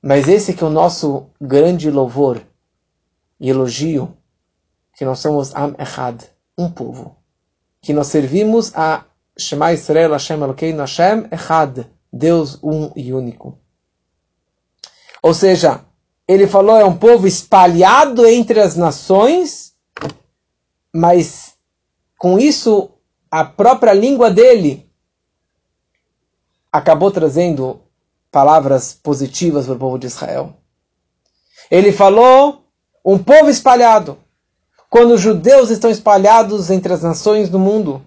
Mas esse que é o nosso grande louvor e elogio, que nós somos Am Echad, um povo. Que nós servimos a Shema Israel Hashem Elokeinu Hashem Echad, Deus um e único. Ou seja, ele falou é um povo espalhado entre as nações, mas com isso a própria língua dele acabou trazendo palavras positivas para o povo de Israel. Ele falou um povo espalhado. Quando os judeus estão espalhados entre as nações do mundo,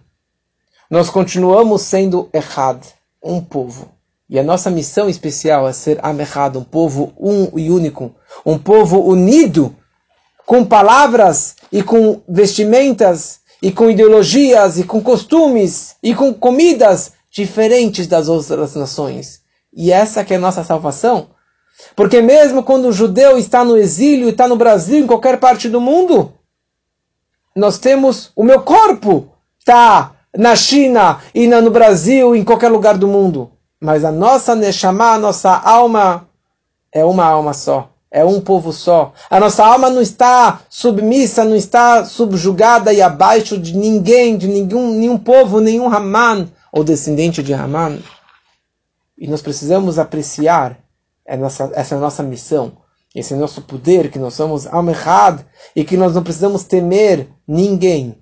nós continuamos sendo errad, um povo. E a nossa missão especial é ser Amechad, um povo um e único, um povo unido, com palavras e com vestimentas e com ideologias e com costumes e com comidas diferentes das outras nações. E essa que é a nossa salvação. Porque mesmo quando o judeu está no exílio, está no Brasil, em qualquer parte do mundo, nós temos o meu corpo está na China e no Brasil, em qualquer lugar do mundo. Mas a nossa Neshama, a nossa alma, é uma alma só. É um povo só. A nossa alma não está submissa, não está subjugada e abaixo de ninguém, de nenhum, nenhum povo, nenhum Haman ou descendente de Haman. E nós precisamos apreciar essa, essa nossa missão, esse nosso poder, que nós somos Amechad e que nós não precisamos temer ninguém,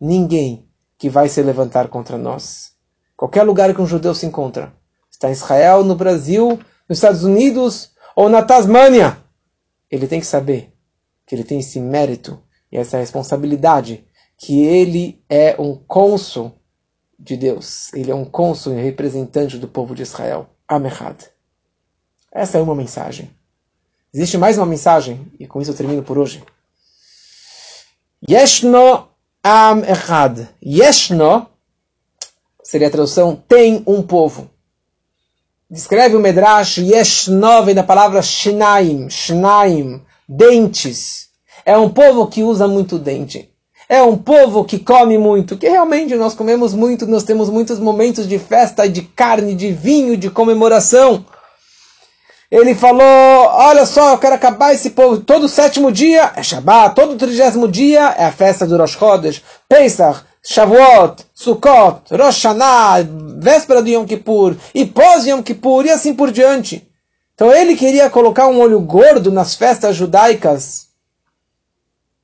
ninguém que vai se levantar contra nós. Qualquer lugar que um judeu se encontra, está em Israel, no Brasil, nos Estados Unidos ou na Tasmânia, ele tem que saber que ele tem esse mérito e essa responsabilidade, que ele é um cônsul de Deus, ele é um cônsul e representante do povo de Israel. Amechad. Essa é uma mensagem. Existe mais uma mensagem, e com isso eu termino por hoje. Yeshno Am Echad. Yeshno seria a tradução tem um povo. Descreve o Medrash Yeshnov da palavra Shnaim, Shnaim, dentes. É um povo que usa muito dente. É um povo que come muito, que realmente nós comemos muito, nós temos muitos momentos de festa, de carne, de vinho, de comemoração. Ele falou: Olha só, eu quero acabar esse povo. Todo sétimo dia é Shabbat, todo trigésimo dia é a festa do Rosh Chodesh, Pesach, Shavuot, Sukkot, Rosh Hashanah, véspera do Yom Kippur, e pós Yom Kippur, e assim por diante. Então ele queria colocar um olho gordo nas festas judaicas,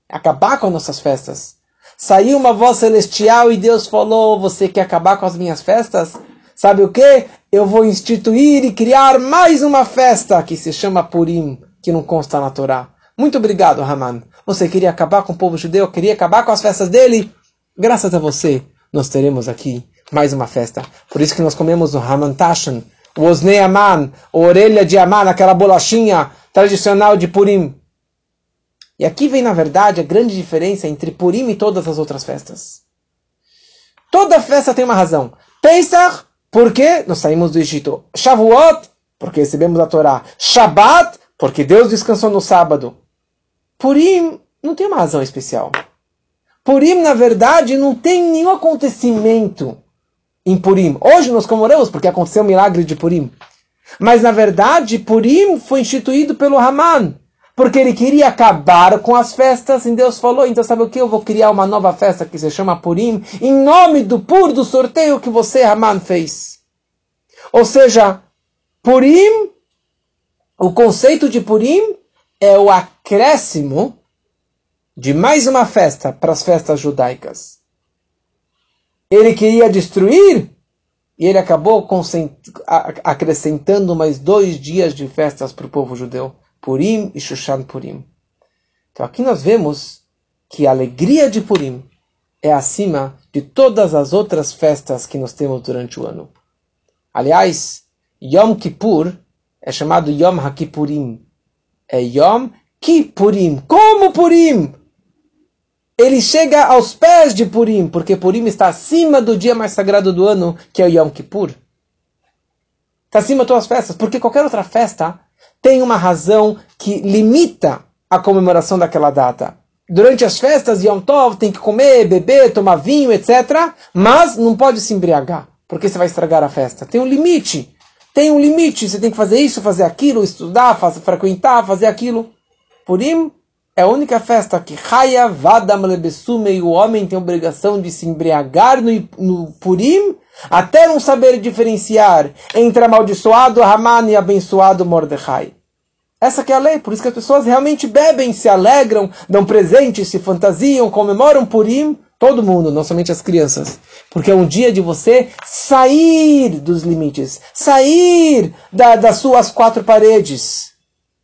acabar com as nossas festas. Saiu uma voz celestial e Deus falou: Você quer acabar com as minhas festas? Sabe o que? Eu vou instituir e criar mais uma festa que se chama Purim, que não consta na Torá. Muito obrigado, Haman. Você queria acabar com o povo judeu, queria acabar com as festas dele? Graças a você, nós teremos aqui mais uma festa. Por isso que nós comemos o Hamantashan, o Osnei Aman, a orelha de Aman, aquela bolachinha tradicional de Purim. E aqui vem, na verdade, a grande diferença entre Purim e todas as outras festas. Toda festa tem uma razão. Pesach, porque nós saímos do Egito. Shavuot, porque recebemos a Torá. Shabbat, porque Deus descansou no sábado. Purim não tem uma razão especial. Purim, na verdade, não tem nenhum acontecimento em Purim. Hoje nós comemoramos porque aconteceu o milagre de Purim. Mas, na verdade, Purim foi instituído pelo Haman. porque ele queria acabar com as festas, e Deus falou, então sabe o que? Eu vou criar uma nova festa que se chama Purim, em nome do pur do sorteio que você, Haman, fez. Ou seja, Purim, o conceito de Purim é o acréscimo de mais uma festa para as festas judaicas. Ele queria destruir e ele acabou acrescentando mais dois dias de festas para o povo judeu, Purim e Shushan Purim. Então aqui nós vemos que a alegria de Purim é acima de todas as outras festas que nós temos durante o ano. Aliás, Yom Kippur é chamado Yom HaKippurim. É Yom Kippurim. Como Purim? Ele chega aos pés de Purim, porque Purim está acima do dia mais sagrado do ano, que é o Yom Kippur. Está acima de todas as festas, porque qualquer outra festa tem uma razão que limita a comemoração daquela data. Durante as festas, Yom Tov tem que comer, beber, tomar vinho, etc. Mas não pode se embriagar, porque você vai estragar a festa. Tem um limite. Tem um limite. Você tem que fazer isso, fazer aquilo, estudar, fazer, frequentar, fazer aquilo. Purim é a única festa que Haya Vadam Lebesume e o homem tem obrigação de se embriagar no, no Purim até não saber diferenciar entre amaldiçoado Haman e abençoado Mordecai. Essa é a lei, por isso que as pessoas realmente bebem, se alegram, dão presentes, se fantasiam, comemoram Purim, todo mundo, não somente as crianças. Porque é um dia de você sair dos limites, sair da, das suas quatro paredes.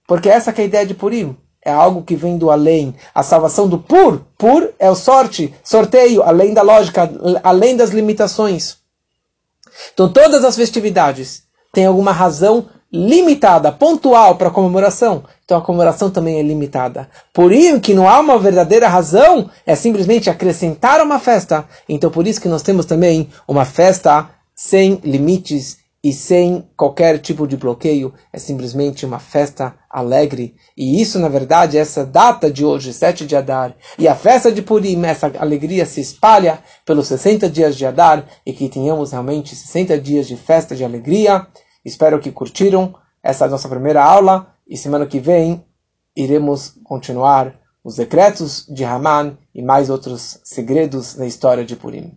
Porque essa é a ideia de Purim é algo que vem do além. A salvação do pur, pur é o sorte, sorteio, além da lógica, além das limitações. Então todas as festividades têm alguma razão limitada, pontual para a comemoração. Então a comemoração também é limitada. Por isso que não há uma verdadeira razão, é simplesmente acrescentar uma festa. Então por isso que nós temos também uma festa sem limites e sem qualquer tipo de bloqueio, é simplesmente uma festa alegre. E isso, na verdade, essa data de hoje, 7 de Adar, e a festa de Purim, essa alegria se espalha pelos 60 dias de Adar e que tenhamos realmente 60 dias de festa de alegria. Espero que curtiram essa nossa primeira aula e semana que vem iremos continuar os decretos de Haman e mais outros segredos da história de Purim.